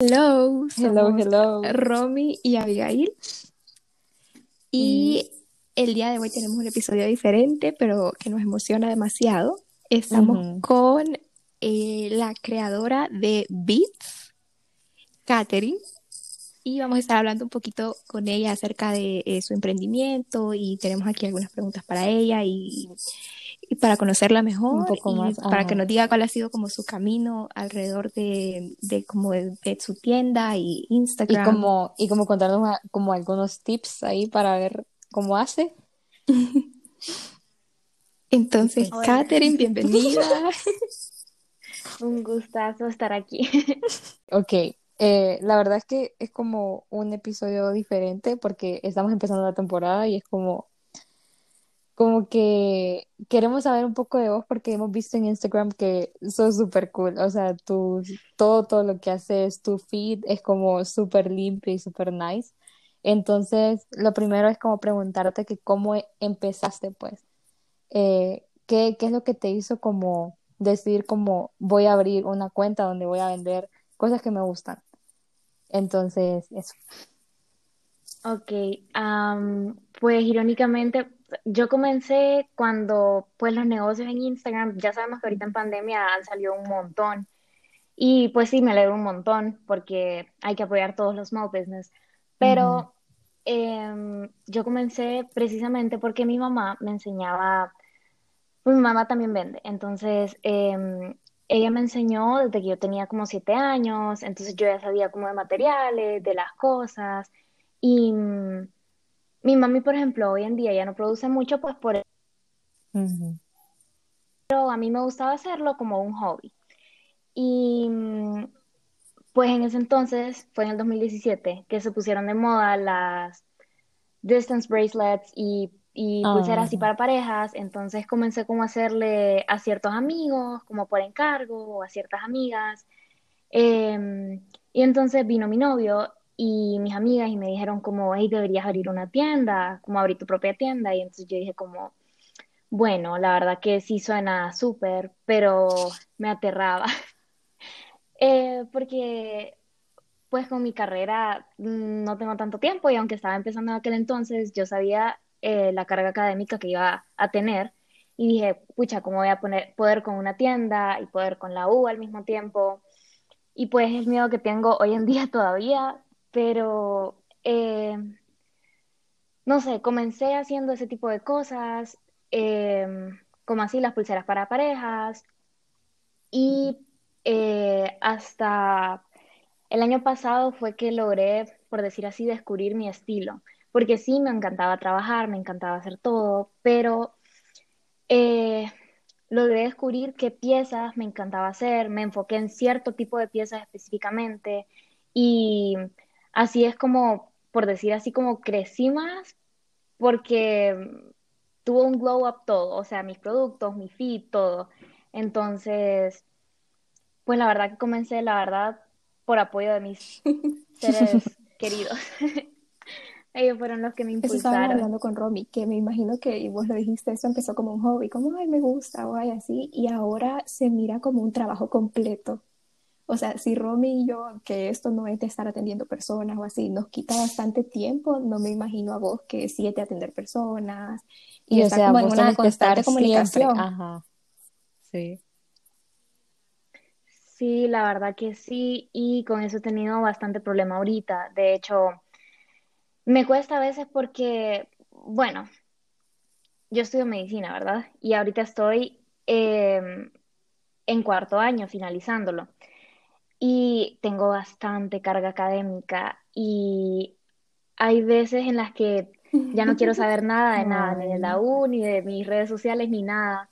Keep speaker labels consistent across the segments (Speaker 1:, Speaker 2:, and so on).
Speaker 1: Hello,
Speaker 2: Hello, hello.
Speaker 1: Romy y Abigail. Y el día de hoy tenemos un episodio diferente, pero que nos emociona demasiado. Estamos con eh, la creadora de Beats, Katherine, y vamos a estar hablando un poquito con ella acerca de eh, su emprendimiento y tenemos aquí algunas preguntas para ella y, y para conocerla mejor
Speaker 2: Un poco
Speaker 1: y
Speaker 2: más,
Speaker 1: para que nos diga cuál ha sido como su camino alrededor de, de como de, de su tienda y
Speaker 2: Y
Speaker 1: Instagram.
Speaker 2: como, y como contarnos a- como algunos tips ahí para ver cómo hace.
Speaker 1: Entonces,
Speaker 3: Hola.
Speaker 1: Katherine, bienvenida.
Speaker 3: Un gustazo estar aquí.
Speaker 2: Ok, eh, la verdad es que es como un episodio diferente porque estamos empezando la temporada y es como, como que queremos saber un poco de vos porque hemos visto en Instagram que sos súper cool. O sea, tu, todo, todo lo que haces, tu feed es como súper limpio y súper nice. Entonces, lo primero es como preguntarte que cómo e- empezaste, pues. Eh, ¿qué, qué es lo que te hizo como decidir como voy a abrir una cuenta donde voy a vender cosas que me gustan? Entonces, eso.
Speaker 3: Ok, pues irónicamente, yo comencé cuando pues los negocios en Instagram, ya sabemos que ahorita en pandemia han salido un montón. Y pues sí, me alegro un montón porque hay que apoyar todos los small business. Pero em, yo comencé precisamente porque mi mamá me enseñaba, pues mi mamá también vende. Entonces, em, ella me enseñó desde que yo tenía como siete años, entonces yo ya sabía como de materiales, de las cosas. Y mm, mi mami, por ejemplo, hoy en día ya no produce mucho, pues por
Speaker 2: Ujú.
Speaker 3: eso a mí me gustaba hacerlo como un hobby. Y Pues en ese entonces, fue en el 2017, que se pusieron de moda las distance bracelets y, y pulseras así para parejas. Entonces comencé como a hacerle a ciertos amigos, como por encargo, o a ciertas amigas. Em, y entonces vino mi novio y mis amigas y me dijeron como, hey, deberías abrir una tienda, como abrir tu propia tienda. Y entonces yo dije como, bueno, la verdad que sí suena súper, pero me aterraba. Eh, porque pues con mi carrera mm, no tengo tanto tiempo y aunque estaba empezando en aquel entonces, yo sabía eh, la carga académica que iba a tener y dije, pucha, ¿cómo voy a poner, poder con una tienda y poder con la U al mismo tiempo? Y pues es el miedo que tengo hoy en día todavía, pero eh, no sé, comencé haciendo ese tipo de cosas, eh, como así las pulseras para parejas y eh, hasta el año pasado fue que logré, por decir así, descubrir mi estilo, porque sí me encantaba trabajar, me encantaba hacer todo, pero logré descubrir qué piezas me encantaba hacer, me enfoqué en cierto tipo de piezas específicamente y así es como, por decir así, como crecí más, porque tuvo un glow up todo, o sea, mis productos, mi feed, todo. Entonces, pues la verdad que comencé, la verdad, por apoyo de mis seres queridos. Ellos fueron los que me
Speaker 1: Eso
Speaker 3: impulsaron.
Speaker 1: hablando con Romy, que me imagino que y vos lo dijiste, eso empezó como un hobby, como, ay, me gusta, o ay, así, y ahora se mira como un trabajo completo. O sea, si Romy y yo, que esto no es de estar atendiendo personas o así, nos quita bastante tiempo, no me imagino a vos que de atender personas y
Speaker 2: Y o sea,
Speaker 1: como en una constante
Speaker 2: estar siempre.
Speaker 1: comunicación.
Speaker 2: Ajá. Sí.
Speaker 3: Sí, la verdad que sí, y con eso he tenido bastante problema ahorita. De hecho, me cuesta a veces porque, bueno, yo estudio medicina, ¿verdad? Y ahorita estoy em, en cuarto año, finalizándolo. Y tengo bastante carga académica y hay veces en las que ya no quiero saber nada de nada, ni de la. U, ni de mis redes sociales, ni nada.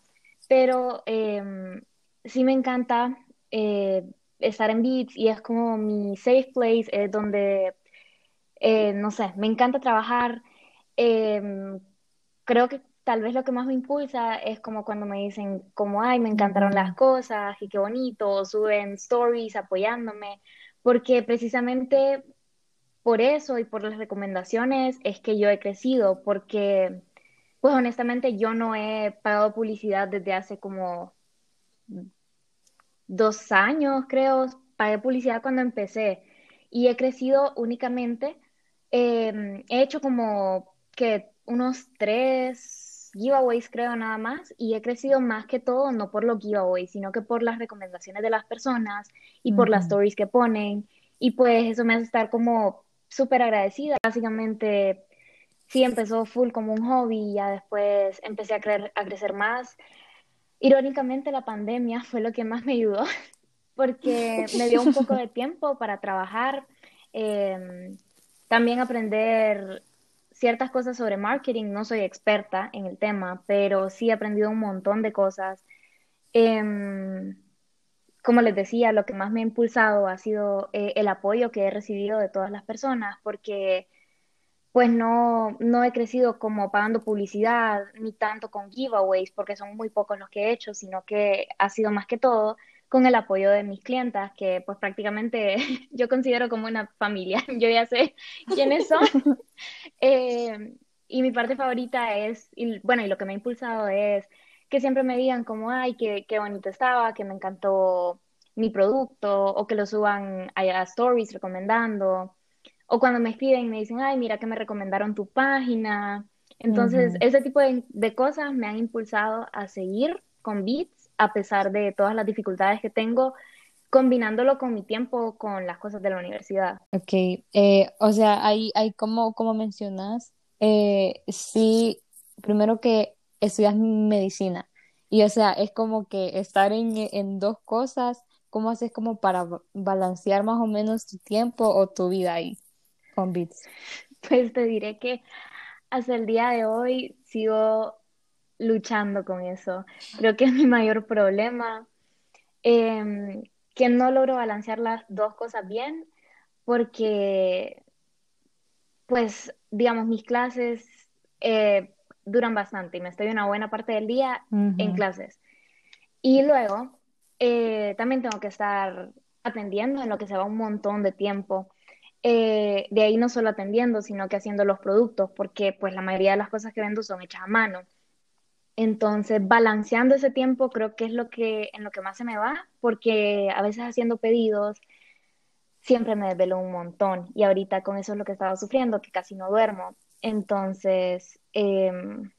Speaker 3: Pero em, sí me encanta eh, estar en Beats y es como mi safe place, es donde, eh, no sé, me encanta trabajar. Em, creo que tal vez lo que más me impulsa es como cuando me dicen como, ay, me encantaron las cosas y qué bonito, o suben stories apoyándome, porque precisamente por eso y por las recomendaciones es que yo he crecido, porque pues honestamente yo no he pagado publicidad desde hace como dos años, creo, pagué publicidad cuando empecé y he crecido únicamente, em, he hecho como que unos tres giveaways creo nada más y he crecido más que todo no por los giveaways, sino que por las recomendaciones de las personas y por las stories que ponen y pues eso me hace estar como súper agradecida. Básicamente sí empezó full como un hobby y ya después empecé a, creer, a crecer más. Irónicamente la pandemia fue lo que más me ayudó porque me dio un poco de tiempo para trabajar, em, también aprender ciertas cosas sobre marketing. No soy experta en el tema, pero sí he aprendido un montón de cosas. Em, como les decía, lo que más me ha impulsado ha sido eh, el apoyo que he recibido de todas las personas, porque pues no, no he crecido como pagando publicidad, ni tanto con giveaways, porque son muy pocos los que he hecho, sino que ha sido más que todo con el apoyo de mis clientas, que pues prácticamente yo considero como una familia, yo ya sé quiénes son. Eh, y mi parte favorita es, y, bueno, y lo que me ha impulsado es que siempre me digan como, ay, qué, qué bonito estaba, que me encantó mi producto, o que lo suban a, stories recomendando, o cuando me escriben y me dicen, ay, mira que me recomendaron tu página. Entonces, ese tipo de, de cosas me han impulsado a seguir con Beats a pesar de todas las dificultades que tengo, combinándolo con mi tiempo, con las cosas de la universidad.
Speaker 2: Ok, eh, o sea, hay, hay como, como mencionas, eh, sí, primero que estudias medicina, y o sea, es como que estar en, en dos cosas, ¿cómo haces como para balancear más o menos tu tiempo o tu vida ahí con Bits?
Speaker 3: Pues te diré que hasta el día de hoy sigo luchando con eso. Creo que es mi mayor problema, em, que no logro balancear las dos cosas bien, porque, pues, digamos, mis clases eh, duran bastante y me estoy una buena parte del día en clases. Y luego, eh, también tengo que estar atendiendo en lo que se va un montón de tiempo. Eh, de ahí no solo atendiendo, sino que haciendo los productos, porque pues la mayoría de las cosas que vendo son hechas a mano. Entonces, balanceando ese tiempo creo que es lo que en lo que más se me va, porque a veces haciendo pedidos siempre me desvelo un montón y ahorita con eso es lo que estaba sufriendo, que casi no duermo. Entonces, em,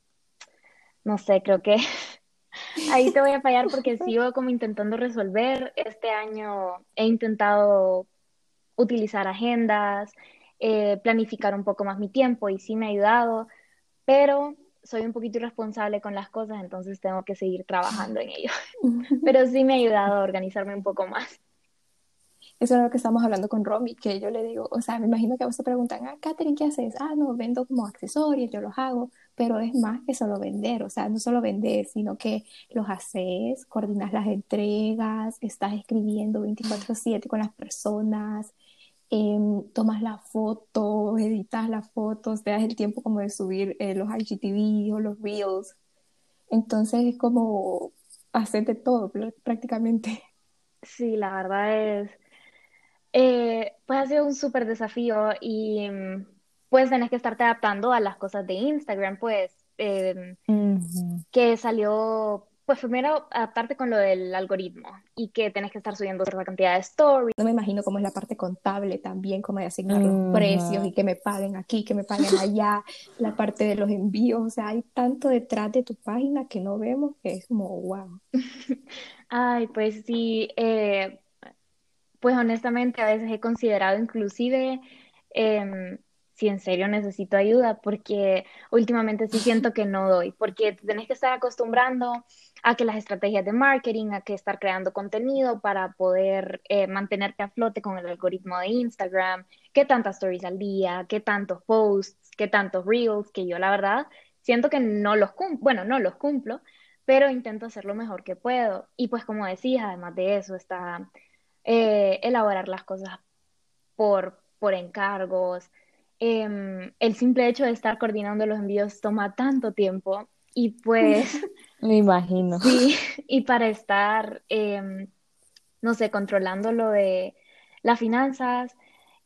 Speaker 3: no sé, creo que ahí te voy a fallar porque sigo como intentando resolver. Este año he intentado utilizar agendas, eh, planificar un poco más mi tiempo y sí me ha ayudado, pero soy un poquito irresponsable con las cosas, entonces tengo que seguir trabajando en ello. Pero sí me ha ayudado a organizarme un poco más.
Speaker 1: Eso es lo que estamos hablando con Romy, que yo le digo, o sea, me imagino que a vos te preguntan, ah, Katherine, ¿qué haces? Ah, no, vendo como accesorios, yo los hago, pero es más que solo vender, o sea, no solo vender, sino que los haces, coordinas las entregas, estás escribiendo 24/7 con las personas, Em, tomas la foto, editas las fotos, te das el tiempo como de subir eh, los IGTV o los Reels. Entonces es como hacerte todo prácticamente.
Speaker 3: Sí, la verdad es, eh, pues ha sido un súper desafío y mm, pues tenés que estarte adaptando a las cosas de Instagram, pues, em, que salió pues primero adaptarte con lo del algoritmo y que tenés que estar subiendo otra cantidad de stories.
Speaker 1: No me imagino cómo es la parte contable también, como de asignar los precios y que me paguen aquí, que me paguen allá, la parte de los envíos, o sea, hay tanto detrás de tu página que no vemos que es como wow.
Speaker 3: Ay, pues sí, eh, pues honestamente a veces he considerado inclusive em, si en serio necesito ayuda, porque últimamente sí siento que no doy, porque tenés que estar acostumbrando a que las estrategias de marketing, a que estar creando contenido para poder eh, mantenerte a flote con el algoritmo de Instagram, qué tantas stories al día, qué tantos posts, qué tantos reels, que yo la verdad siento que no los cumplo, bueno, no los cumplo, pero intento hacer lo mejor que puedo. Y pues como decías, además de eso está eh, elaborar las cosas por, por encargos, Em, el simple hecho de estar coordinando los envíos toma tanto tiempo y pues...
Speaker 2: Me imagino.
Speaker 3: Sí, y para estar, em, no sé, controlando lo de las finanzas,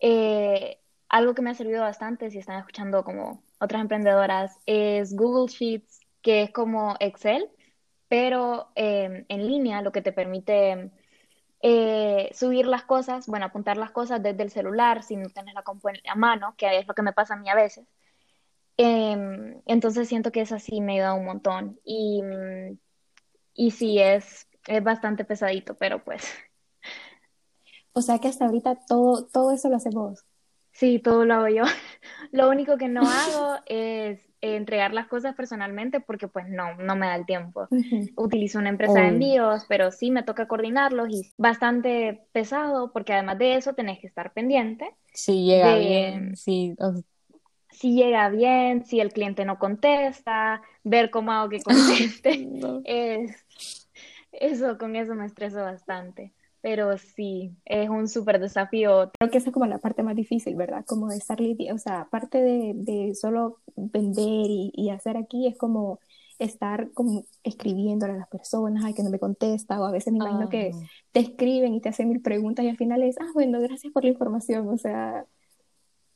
Speaker 3: eh, algo que me ha servido bastante, si están escuchando como otras emprendedoras, es Google Sheets, que es como Excel, pero em, en línea, lo que te permite eh, subir las cosas, bueno, apuntar las cosas desde el celular si no tienes la compu a mano, que es lo que me pasa a mí a veces. Em, entonces siento que eso sí me ayuda un montón. Y, y sí, es, es bastante pesadito, pero pues.
Speaker 1: O sea que hasta ahorita todo, todo eso lo haces vos.
Speaker 3: Sí, todo lo hago yo. Lo único que no hago es entregar las cosas personalmente porque pues no, no me da el tiempo. Utilizo una empresa de envíos, pero sí me toca coordinarlos y bastante pesado porque además de eso tenés que estar pendiente.
Speaker 2: Si llega bien, si...
Speaker 3: Si llega bien, si el cliente no contesta, ver cómo hago que conteste. es, eso, con eso me estreso bastante. Pero sí, es un súper desafío.
Speaker 1: Creo que esa es como la parte más difícil, ¿verdad? Como de estar lidiando, o sea, aparte de, de solo vender y, y, hacer aquí, es como estar como escribiéndole a las personas, ay, que no me contesta, o a veces me imagino que te escriben y te hacen mil preguntas y al final es, ah, bueno, gracias por la información, o sea,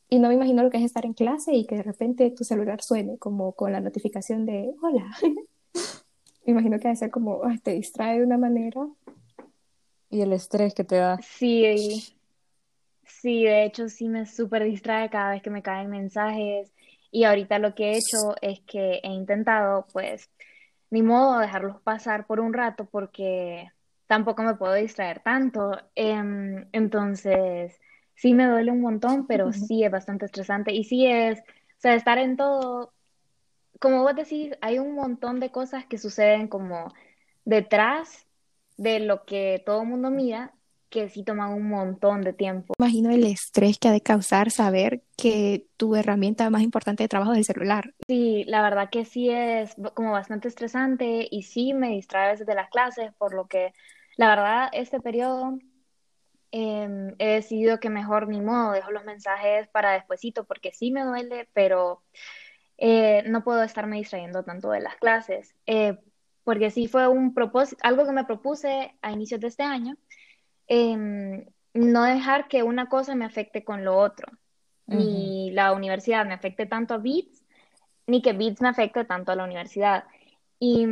Speaker 1: y no me imagino lo que es estar en clase y que de repente tu celular suene como con la notificación de, hola. me imagino que debe ser como, ay, te distrae de una manera
Speaker 2: y el estrés que te da.
Speaker 3: Sí, sí, de hecho sí me súper distrae cada vez que me caen mensajes y ahorita lo que he hecho es que he intentado pues ni modo dejarlos pasar por un rato porque tampoco me puedo distraer tanto. Em, entonces sí me duele un montón, pero sí es bastante estresante y sí es, o sea, estar en todo, como vos decís, hay un montón de cosas que suceden como detrás de lo que todo el mundo mira, que sí toman un montón de tiempo.
Speaker 1: Imagino el estrés que ha de causar saber que tu herramienta más importante de trabajo es el celular.
Speaker 3: Sí, la verdad que sí es como bastante estresante y sí me distrae a veces de las clases, por lo que la verdad este periodo em, he decidido que mejor ni modo dejo los mensajes para despuesito porque sí me duele, pero eh, no puedo estarme distrayendo tanto de las clases. Eh, porque sí fue un propósito, algo que me propuse a inicios de este año, em, no dejar que una cosa me afecte con lo otro, ni la universidad me afecte tanto a Beats, ni que Beats me afecte tanto a la universidad. Y,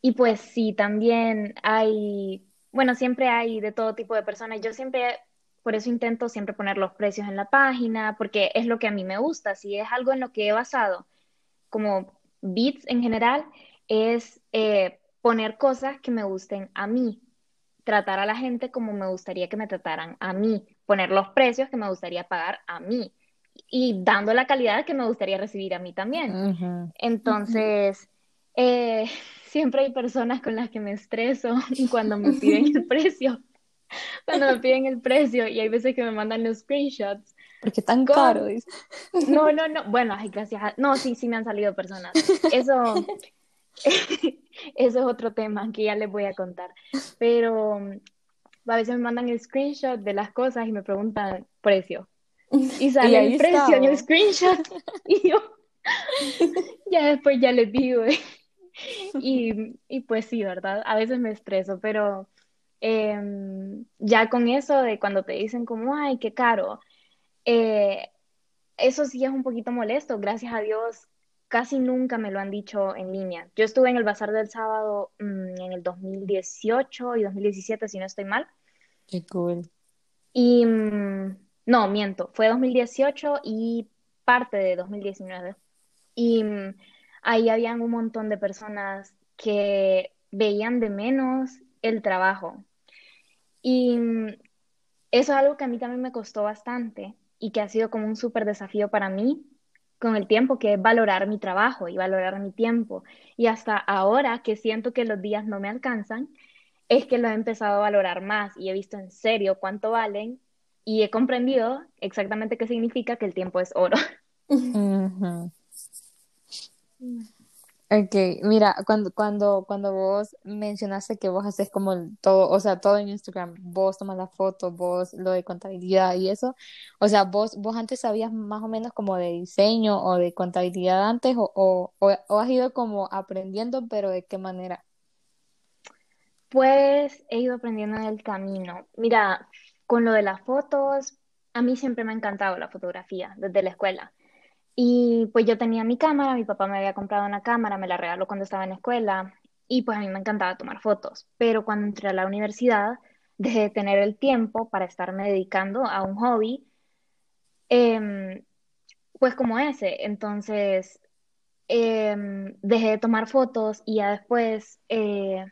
Speaker 3: y pues sí, también hay, bueno, siempre hay de todo tipo de personas. Yo siempre, por eso intento siempre poner los precios en la página, porque es lo que a mí me gusta. Si es algo en lo que he basado, como Beats en general, es eh, poner cosas que me gusten a mí, tratar a la gente como me gustaría que me trataran a mí, poner los precios que me gustaría pagar a mí y dando la calidad que me gustaría recibir a mí también. Entonces, eh, siempre hay personas con las que me estreso cuando me piden el precio. Cuando me piden el precio y hay veces que me mandan los screenshots.
Speaker 2: Porque tan caro,
Speaker 3: No, no, no. Bueno, ay, gracias. A... No, sí, sí me han salido personas. Eso, Eso es otro tema que ya les voy a contar. Pero mm, a veces me mandan el screenshot de las cosas y me preguntan precio. Y sale el precio en el screenshot. Y yo ya después ya les digo. Y, y, pues sí, ¿verdad? A veces me estreso, pero em, ya con eso de cuando te dicen como, ay, qué caro, eh, eso sí es un poquito molesto. Gracias a Dios casi nunca me lo han dicho en línea. Yo estuve en el bazar del sábado mm, en el 2018 y 2017, si no estoy mal.
Speaker 2: Qué cool.
Speaker 3: Y mm, no, miento, fue 2018 y parte de 2019. Y mm, ahí habían un montón de personas que veían de menos el trabajo. Y eso es algo que a mí también me costó bastante y que ha sido como un súper desafío para mí con el tiempo, que es valorar mi trabajo y valorar mi tiempo. Y hasta ahora que siento que los días no me alcanzan, es que lo he empezado a valorar más y he visto en serio cuánto valen y he comprendido exactamente qué significa que el tiempo es oro.
Speaker 2: Ok, mira, cuando, cuando, cuando vos mencionaste que vos haces como todo, o sea, todo en Instagram, vos tomas la foto, vos lo de contabilidad y eso, o sea, vos, vos antes sabías más o menos como de diseño o de contabilidad antes o, o, o has ido como aprendiendo, pero ¿de qué manera?
Speaker 3: Pues he ido aprendiendo en el camino. Mira, con lo de las fotos, a mí siempre me ha encantado la fotografía desde la escuela. Y pues yo tenía mi cámara, mi papá me había comprado una cámara, me la regaló cuando estaba en la escuela y pues a mí me encantaba tomar fotos, pero cuando entré a la universidad dejé de tener el tiempo para estarme dedicando a un hobby, em, pues como ese. Entonces em, dejé de tomar fotos y ya después, eh,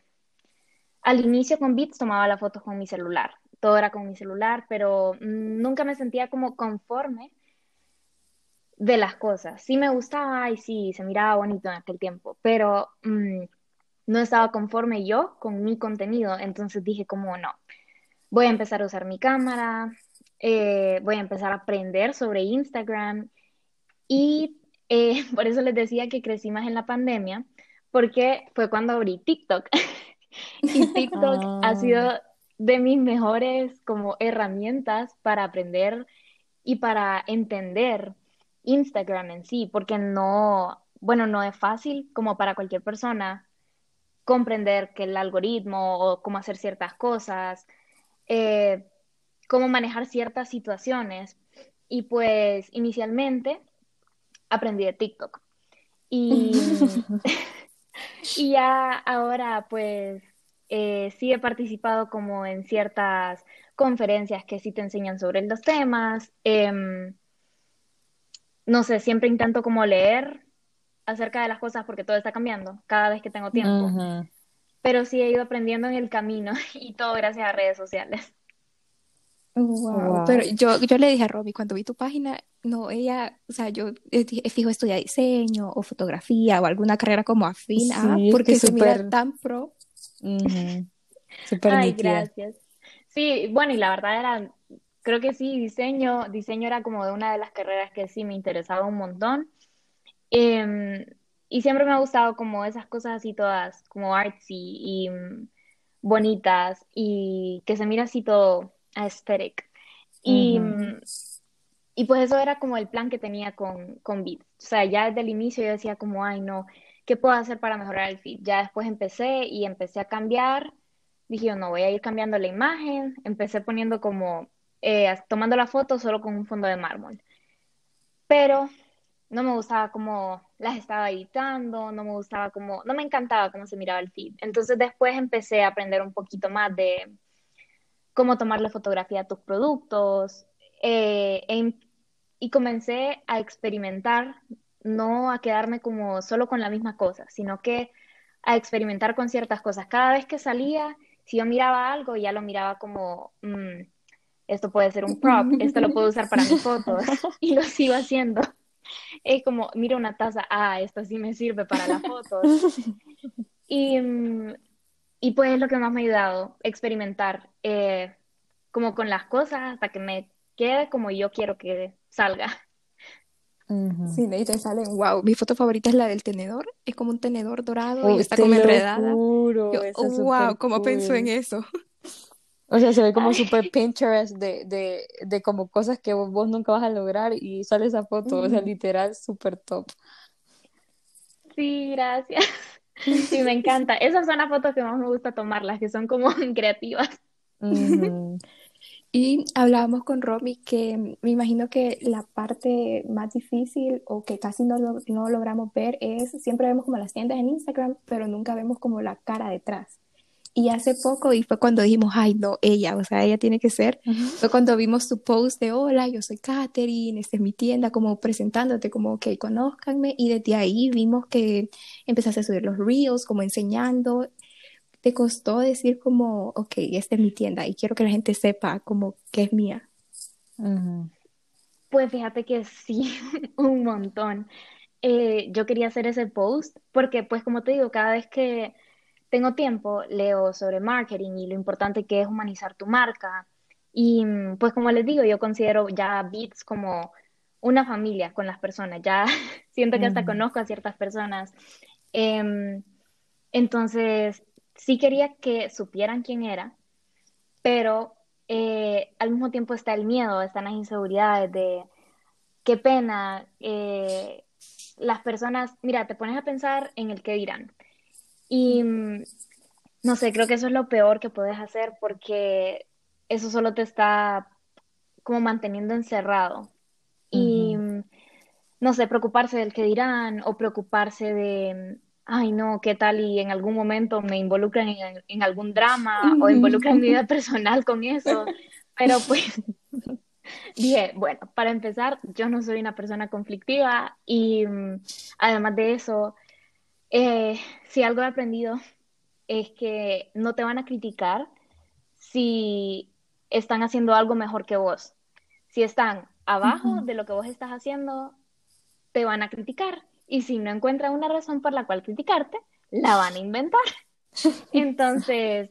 Speaker 3: al inicio con Beats tomaba las fotos con mi celular. Todo era con mi celular, pero nunca me sentía como conforme de las cosas. Sí me gustaba y sí, se miraba bonito en aquel tiempo, pero mm, no estaba conforme yo con mi contenido. Entonces dije como no, voy a empezar a usar mi cámara, eh, voy a empezar a aprender sobre Instagram y eh, por eso les decía que crecí más en la pandemia, porque fue cuando abrí TikTok. y TikTok ha ah. sido de mis mejores como herramientas para aprender y para entender Instagram en sí, porque no, bueno, no es fácil como para cualquier persona comprender que el algoritmo o cómo hacer ciertas cosas, eh, cómo manejar ciertas situaciones. Y pues inicialmente aprendí de TikTok. Y, y ya ahora pues eh, sí he participado como en ciertas conferencias que sí te enseñan sobre los temas. Em, no sé, siempre intento como leer acerca de las cosas porque todo está cambiando cada vez que tengo tiempo. Pero sí he ido aprendiendo en el camino y todo gracias a redes sociales.
Speaker 1: Wow. Pero yo, yo le dije a Robbie, cuando vi tu página, no, ella, o sea, yo fijo estudiar diseño o fotografía o alguna carrera como afín, ah, porque se mira tan pro.
Speaker 3: Ay, gracias. Sí, bueno, y la verdad era, creo que sí, diseño, diseño era como de una de las carreras que sí me interesaba un montón. Em, y siempre me ha gustado como esas cosas así todas, como artsy y mm, bonitas y que se mira así todo aesthetic. Y, mm, y pues eso era como el plan que tenía con, con Beat. O sea, ya desde el inicio yo decía como, ay no, ¿qué puedo hacer para mejorar el feed? Ya después empecé y empecé a cambiar. Dije, yo no voy a ir cambiando la imagen. Empecé poniendo como, eh, tomando la foto solo con un fondo de mármol. Pero no me gustaba cómo las estaba editando, no me gustaba cómo, no me encantaba cómo se miraba el feed. Entonces después empecé a aprender un poquito más de cómo tomarle fotografía a tus productos eh, e y comencé a experimentar, no a quedarme como solo con la misma cosa, sino que a experimentar con ciertas cosas. Cada vez que salía, si yo miraba algo, ya lo miraba como, mm, esto puede ser un prop, esto lo puedo usar para mis fotos, y lo sigo haciendo es como, mira una taza, ah, esto sí me sirve para las fotos. Y, y pues es lo que más me ha ayudado, experimentar eh, como con las cosas hasta que me quede como yo quiero que salga.
Speaker 1: Sí, y te salen, wow, mi foto favorita es la del tenedor, es como un tenedor dorado y está como enredada. Juro, oh, wow, ¿cómo pensó en eso?
Speaker 2: O sea, se ve como súper Pinterest de, de, de como cosas que vos, nunca vas a lograr y sale esa foto, o sea, literal, súper top.
Speaker 3: Sí, gracias. Sí, me encanta. Esas son las fotos que más me gusta tomar, las que son como creativas.
Speaker 1: Y hablábamos con Romy que me imagino que la parte más difícil o que casi no, no logramos ver es, siempre vemos como las tiendas en Instagram, pero nunca vemos como la cara detrás. Y hace poco, y fue cuando dijimos, ay, no, ella, o sea, ella tiene que ser, fue cuando vimos tu post de, hola, yo soy Katherine, esta es mi tienda, como presentándote, como, ok, conózcanme, y desde ahí vimos que empezaste a subir los reels, como enseñando, te costó decir como, ok, esta es mi tienda, y quiero que la gente sepa como que es mía.
Speaker 3: Pues fíjate que sí, un montón. Eh, yo quería hacer ese post porque, pues como te digo, cada vez que tengo tiempo, leo sobre marketing y lo importante que es humanizar tu marca. Y mm, pues como les digo, yo considero ya Beats como una familia con las personas, ya siento que hasta conozco a ciertas personas. Em, entonces, sí quería que supieran quién era, pero eh, al mismo tiempo está el miedo, están las inseguridades de qué pena. Eh, las personas, mira, te pones a pensar en el que dirán. Y mm, no sé, creo que eso es lo peor que puedes hacer porque eso solo te está como manteniendo encerrado. Y mm, no sé, preocuparse del que dirán o preocuparse de, ay no, ¿qué tal? Y en algún momento me involucran en, algún drama o involucran mi vida personal con eso. Pero pues dije, bueno, para empezar, yo no soy una persona conflictiva y mm, además de eso, eh, si algo he aprendido es que no te van a criticar si están haciendo algo mejor que vos. Si están abajo de lo que vos estás haciendo, te van a criticar. Y si no encuentran una razón por la cual criticarte, la van a inventar. Entonces,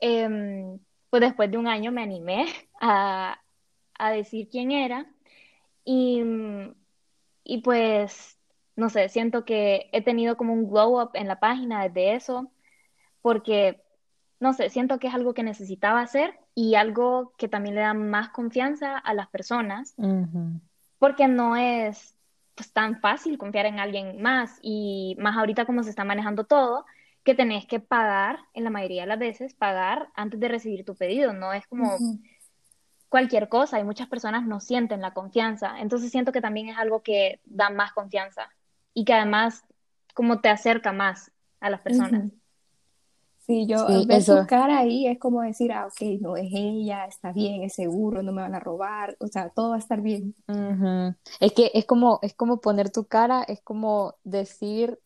Speaker 3: em, pues después de un año me animé a, decir quién era. Y, y pues, no sé, siento que he tenido como un glow up en la página desde eso, porque, no sé, siento que es algo que necesitaba hacer y algo que también le da más confianza a las personas, porque no es pues, tan fácil confiar en alguien más y más ahorita como se está manejando todo, que tenés que pagar, en la mayoría de las veces, pagar antes de recibir tu pedido, no es como cualquier cosa y muchas personas no sienten la confianza, entonces siento que también es algo que da más confianza y que además como te acerca más a las personas.
Speaker 1: Sí, yo ver su cara ahí es como decir, ah, ok, no es ella, está bien, es seguro, no me van a robar, o sea, todo va a estar bien.
Speaker 2: Es que es como, es como poner tu cara, es como decir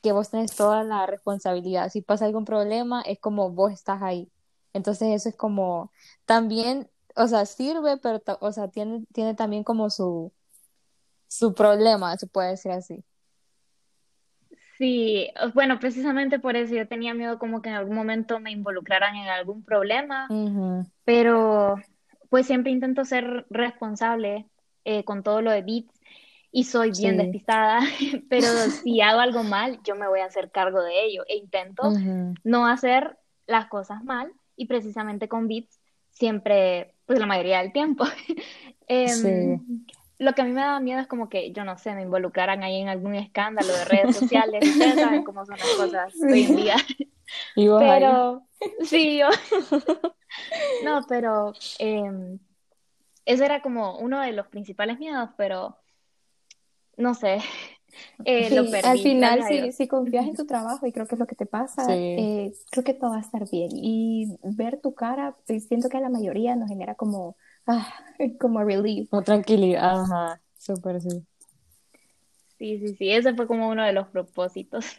Speaker 2: que vos tenés toda la responsabilidad. Si pasa algún problema, es como vos estás ahí. Entonces eso es como, también, o sea, sirve, pero, o sea, tiene, tiene también como su, su problema, se puede decir así.
Speaker 3: Sí, bueno, precisamente por eso yo tenía miedo como que en algún momento me involucraran en algún problema, pero pues siempre intento ser responsable eh, con todo lo de Beats y soy bien despistada, pero si hago algo mal, yo me voy a hacer cargo de ello e intento no hacer las cosas mal y precisamente con Beats siempre, pues la mayoría del tiempo. Em, lo que a mí me daba miedo es como que, yo no sé, me involucraran ahí en algún escándalo de redes sociales, ustedes saben cómo son las cosas hoy en día. pero, sí, yo. no, pero eh, ese era como uno de los principales miedos, pero no sé.
Speaker 1: Eh, lo perdí, al final, si, si, confías en tu trabajo y creo que es lo que te pasa, eh, creo que todo va a estar bien. Y ver tu cara, pues, siento que a la mayoría nos genera como ah, como relief.
Speaker 2: Como tranquilidad, ajá, súper sí.
Speaker 3: Sí, sí, sí, ese fue como uno de los propósitos.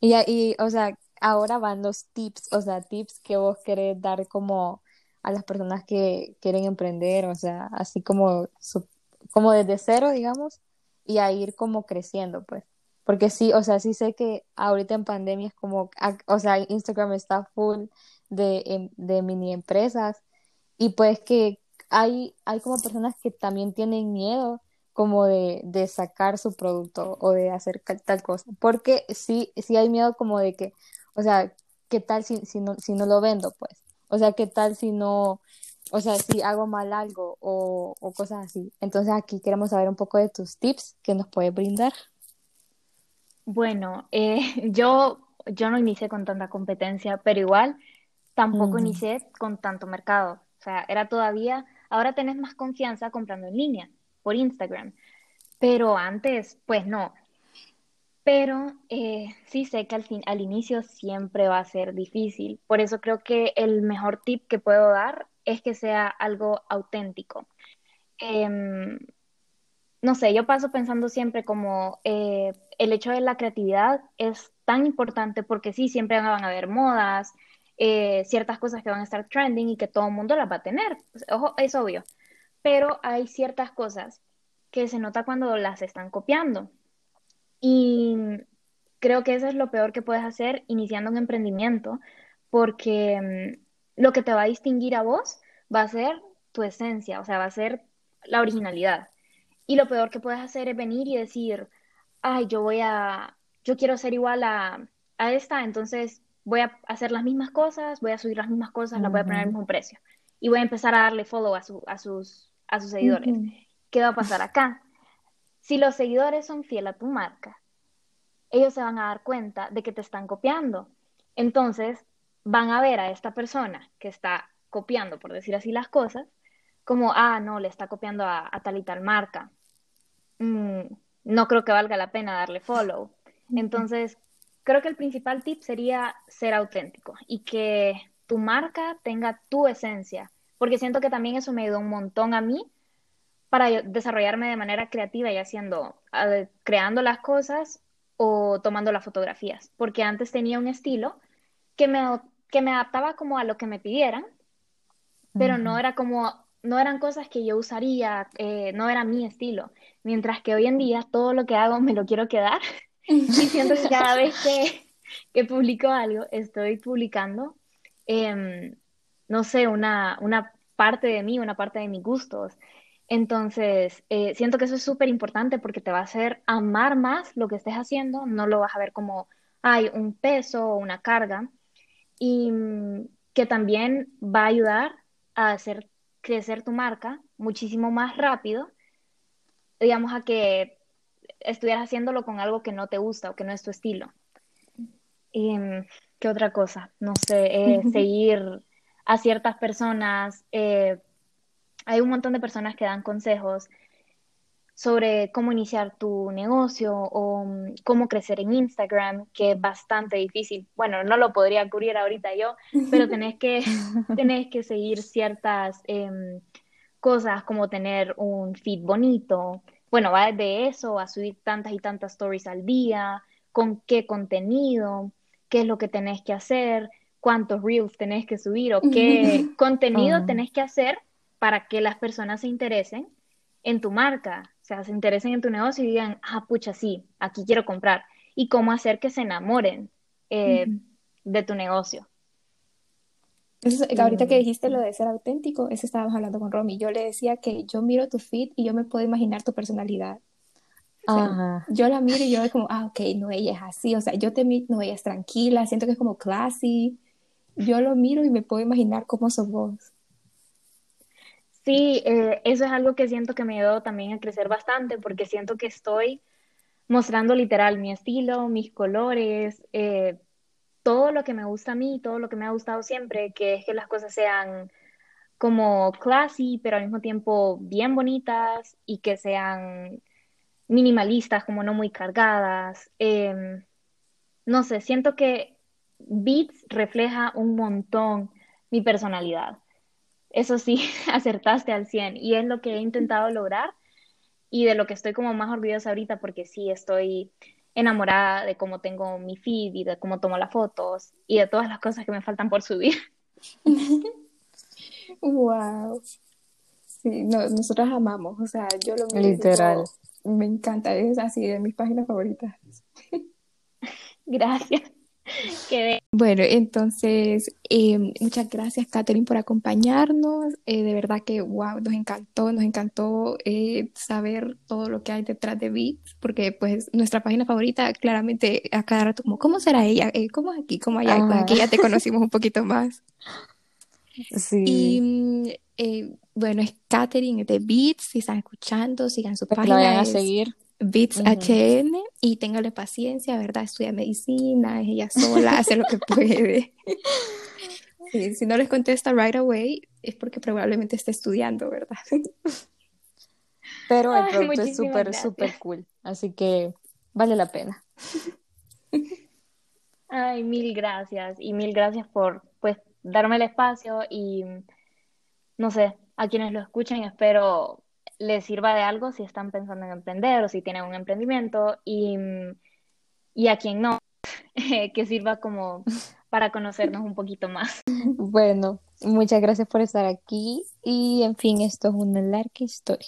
Speaker 2: Y, y, o sea, ahora van los tips, o sea, tips que vos querés dar como a las personas que quieren emprender, o sea, así como, como desde cero, digamos, y a ir como creciendo, pues. Porque sí, o sea, sí sé que ahorita en pandemia es como, o sea, Instagram está full de, de mini empresas y pues que hay, hay como personas que también tienen miedo como de, de sacar su producto o de hacer tal cosa, porque sí, sí hay miedo como de que, o sea, ¿qué tal si, si, no, si no lo vendo, pues? O sea, ¿qué tal si no, o sea, si hago mal algo o, o cosas así? Entonces aquí queremos saber un poco de tus tips que nos puedes brindar.
Speaker 3: Bueno, eh, yo, yo no inicié con tanta competencia, pero igual tampoco inicié con tanto mercado sea, era todavía, ahora tenés más confianza comprando en línea, por Instagram, pero antes, pues no. Pero eh, sí sé que al, fin, al inicio siempre va a ser difícil, por eso creo que el mejor tip que puedo dar es que sea algo auténtico. Em, no sé, yo paso pensando siempre como eh, el hecho de la creatividad es tan importante porque sí, siempre van a haber modas, eh, ciertas cosas que van a estar trending y que todo el mundo las va a tener. Ojo, es obvio. Pero hay ciertas cosas que se nota cuando las están copiando. Y creo que eso es lo peor que puedes hacer iniciando un emprendimiento, porque mm, lo que te va a distinguir a vos va a ser tu esencia, o sea, va a ser la originalidad. Y lo peor que puedes hacer es venir y decir, ay, yo voy a, yo quiero ser igual a, a esta, entonces voy a hacer las mismas cosas, voy a subir las mismas cosas, las voy a poner al mismo precio. Y voy a empezar a darle follow a, a, sus, a sus seguidores. ¿Qué va a pasar acá? Si los seguidores son fieles a tu marca, ellos se van a dar cuenta de que te están copiando. Entonces, van a ver a esta persona que está copiando, por decir así las cosas, como, ah, no, le está copiando a, tal y tal marca. Mm, no creo que valga la pena darle follow. Entonces, creo que el principal tip sería ser auténtico y que tu marca tenga tu esencia, porque siento que también eso me ayudó un montón a mí para desarrollarme de manera creativa y haciendo, creando las cosas o tomando las fotografías, porque antes tenía un estilo que me, que me adaptaba como a lo que me pidieran, pero no era como, no eran cosas que yo usaría, eh, no era mi estilo, mientras que hoy en día todo lo que hago me lo quiero quedar y siento que cada vez que, que publico algo, estoy publicando, em, no sé, una, una parte de mí, una parte de mis gustos. Entonces, eh, siento que eso es súper importante porque te va a hacer amar más lo que estés haciendo, no lo vas a ver como, hay un peso o una carga, y mm, que también va a ayudar a hacer crecer tu marca muchísimo más rápido, digamos, a que estuvieras haciéndolo con algo que no te gusta o que no es tu estilo. Y, mm, ¿Qué otra cosa? No sé, eh, seguir a ciertas personas. Eh, hay un montón de personas que dan consejos sobre cómo iniciar tu negocio o mm, cómo crecer en Instagram, que es bastante difícil. Bueno, no lo podría cubrir ahorita yo, pero tenés que, tenés que seguir ciertas em, cosas como tener un feed bonito. Bueno, va de eso a subir tantas y tantas stories al día, con qué contenido, qué es lo que tenés que hacer, cuántos reels tenés que subir o qué contenido ah. tenés que hacer para que las personas se interesen en tu marca, o sea, se interesen en tu negocio y digan, ah, pucha, sí, aquí quiero comprar. Y cómo hacer que se enamoren eh, de tu negocio.
Speaker 1: Ahorita que dijiste lo de ser auténtico, eso estábamos hablando con Romy. Yo le decía que yo miro tu feed y yo me puedo imaginar tu personalidad. yo la miro y yo es como, ah, ok, no, ella es así. O sea, yo te miro, no, ella es tranquila, siento que es como classy. Yo lo miro y me puedo imaginar cómo sos vos.
Speaker 3: Sí, eh, eso es algo que siento que me ayudó también a crecer bastante porque siento que estoy mostrando literal mi estilo, mis colores, eh, todo lo que me gusta a mí, todo lo que me ha gustado siempre, que es que las cosas sean como classy, pero al mismo tiempo bien bonitas y que sean minimalistas, como no muy cargadas. Em, no sé, siento que Beats refleja un montón mi personalidad eso sí, acertaste al 100 y es lo que he intentado lograr y de lo que estoy como más orgullosa ahorita porque sí estoy enamorada de cómo tengo mi feed y de cómo tomo las fotos y de todas las cosas que me faltan por subir.
Speaker 1: wow. Sí, nosotras amamos, o sea, yo lo
Speaker 2: miro Literal.
Speaker 1: me encanta, es así de mis páginas favoritas.
Speaker 3: Gracias.
Speaker 1: Bueno, entonces, em, muchas gracias, Catherine, por acompañarnos. Eh, de verdad que, wow, nos encantó, nos encantó eh, saber todo lo que hay detrás de Beats, porque pues nuestra página favorita, claramente, a cada rato, como, ¿cómo será ella? Eh, ¿Cómo es aquí? ¿Cómo allá? Pues, aquí ya te conocimos un poquito más. Sí. Y bueno, es Catherine de Beats, si están escuchando, sigan su página.
Speaker 2: La a seguir.
Speaker 1: Bits HN y téngale paciencia, ¿verdad? Estudia medicina, es ella sola, hace lo que puede. si no les contesta right away, es porque probablemente está estudiando, ¿verdad?
Speaker 2: Pero el producto es súper, súper cool, así que vale la pena.
Speaker 3: Ay, mil gracias y mil gracias por pues darme el espacio y no sé, a quienes lo escuchen espero les sirva de algo si están pensando en emprender o si tienen un emprendimiento y, y a quien no, que sirva como para conocernos un poquito más.
Speaker 2: Bueno, muchas gracias por estar aquí y en fin, esto es una larga historia.